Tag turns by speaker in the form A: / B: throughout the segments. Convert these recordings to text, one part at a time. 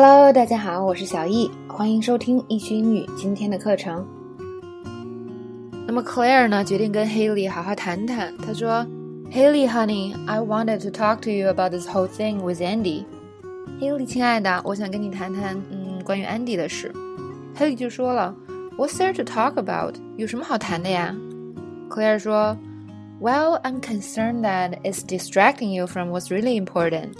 A: Hello，大家好，我是小易，欢迎收听易趣英语今天的课程。那么 Claire 呢，决定跟 Haley 好好谈谈。她说：“Haley, honey, I wanted to talk to you about this whole thing with Andy。” Haley，亲爱的，我想跟你谈谈，嗯，关于 Andy 的事。Haley 就说了：“What's there to talk about？有什么好谈的呀？”Claire 说：“Well, I'm concerned that it's distracting you from what's really important。”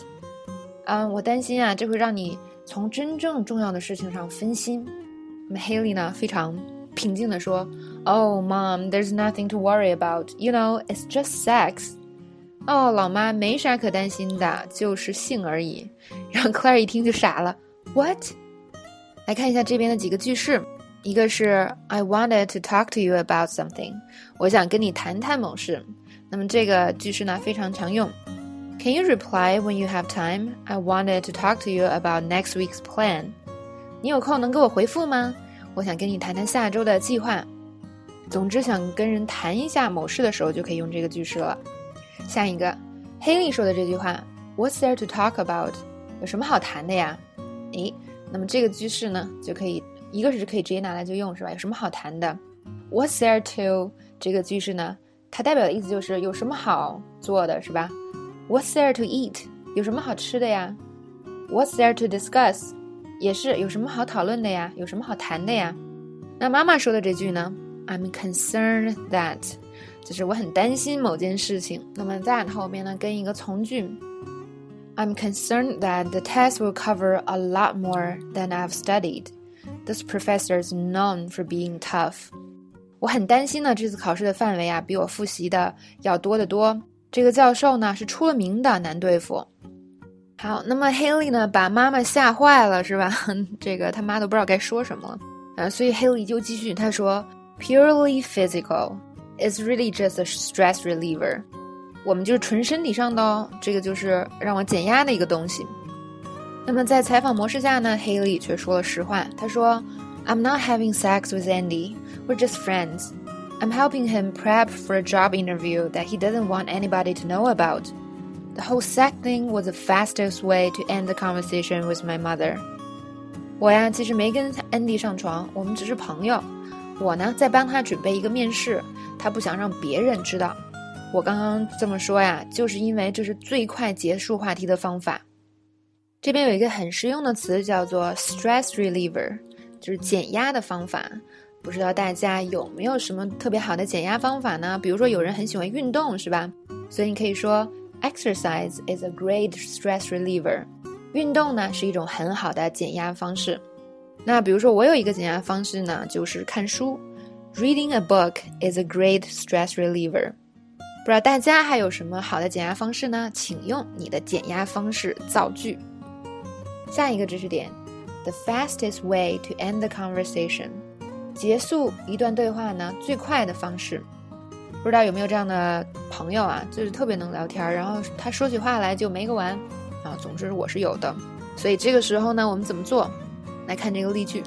A: 嗯，我担心啊，这会让你。从真正重要的事情上分心。那么 Haley 呢，非常平静地说：“Oh, Mom, there's nothing to worry about. You know, it's just sex.” 哦，老妈没啥可担心的，就是性而已。然后 Claire 一听就傻了：“What？” 来看一下这边的几个句式，一个是 “I wanted to talk to you about something”，我想跟你谈谈某事。那么这个句式呢，非常常用。Can you reply when you have time? I wanted to talk to you about next week's plan. 你有空能给我回复吗？我想跟你谈谈下周的计划。总之，想跟人谈一下某事的时候，就可以用这个句式了。下一个，黑莉说的这句话，What's there to talk about？有什么好谈的呀？诶，那么这个句式呢，就可以一个是可以直接拿来就用，是吧？有什么好谈的？What's there to？这个句式呢，它代表的意思就是有什么好做的，是吧 ？What's there to eat？有什么好吃的呀？What's there to discuss？也是有什么好讨论的呀？有什么好谈的呀？那妈妈说的这句呢？I'm concerned that，就是我很担心某件事情。那么 that 后面呢跟一个从句，I'm concerned that the test will cover a lot more than I've studied. This professor is known for being tough. 我很担心呢，这次考试的范围啊，比我复习的要多得多。 这个教授呢是出了名的难对付。好，那么 Haley 呢把妈妈吓坏了，是吧？这个他妈都不知道该说什么了。所以 Haley 就继续他说：“Purely physical, it's really just a stress reliever。我们就是纯身体上的哦，这个就是让我减压的一个东西。”那么在采访模式下呢，Haley 却说了实话，他说：“I'm not having sex with Andy, we're just friends。” I'm helping him prep for a job interview that he doesn't want anybody to know about. The whole sex thing was the fastest way to end the conversation with my mother. 我呀，其实没跟 Andy 上床，我们只是朋友。我呢，在帮他准备一个面试，他不想让别人知道。我刚刚这么说呀，就是因为这是最快结束话题的方法。这边有一个很实用的词，叫做 stress reliever，就是减压的方法。不知道大家有没有什么特别好的减压方法呢？比如说有人很喜欢运动，是吧？所以你可以说，exercise is a great stress reliever。运动呢是一种很好的减压方式。那比如说我有一个减压方式呢，就是看书，reading a book is a great stress reliever。不知道大家还有什么好的减压方式呢？请用你的减压方式造句。下一个知识点，the fastest way to end the conversation。结束一段对话呢，最快的方式，不知道有没有这样的朋友啊？就是特别能聊天，然后他说起话来就没个完啊。总之我是有的，所以这个时候呢，我们怎么做？来看这个例句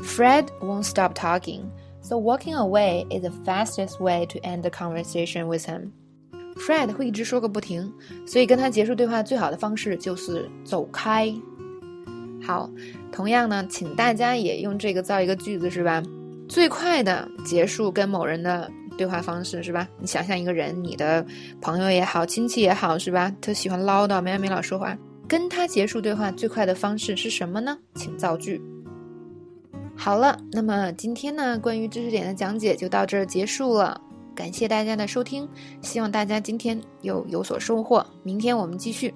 A: ：Fred won't stop talking, so walking away is the fastest way to end the conversation with him. Fred 会一直说个不停，所以跟他结束对话最好的方式就是走开。好，同样呢，请大家也用这个造一个句子，是吧？最快的结束跟某人的对话方式，是吧？你想象一个人，你的朋友也好，亲戚也好，是吧？他喜欢唠叨，没完没了说话，跟他结束对话最快的方式是什么呢？请造句。好了，那么今天呢，关于知识点的讲解就到这儿结束了，感谢大家的收听，希望大家今天又有所收获，明天我们继续。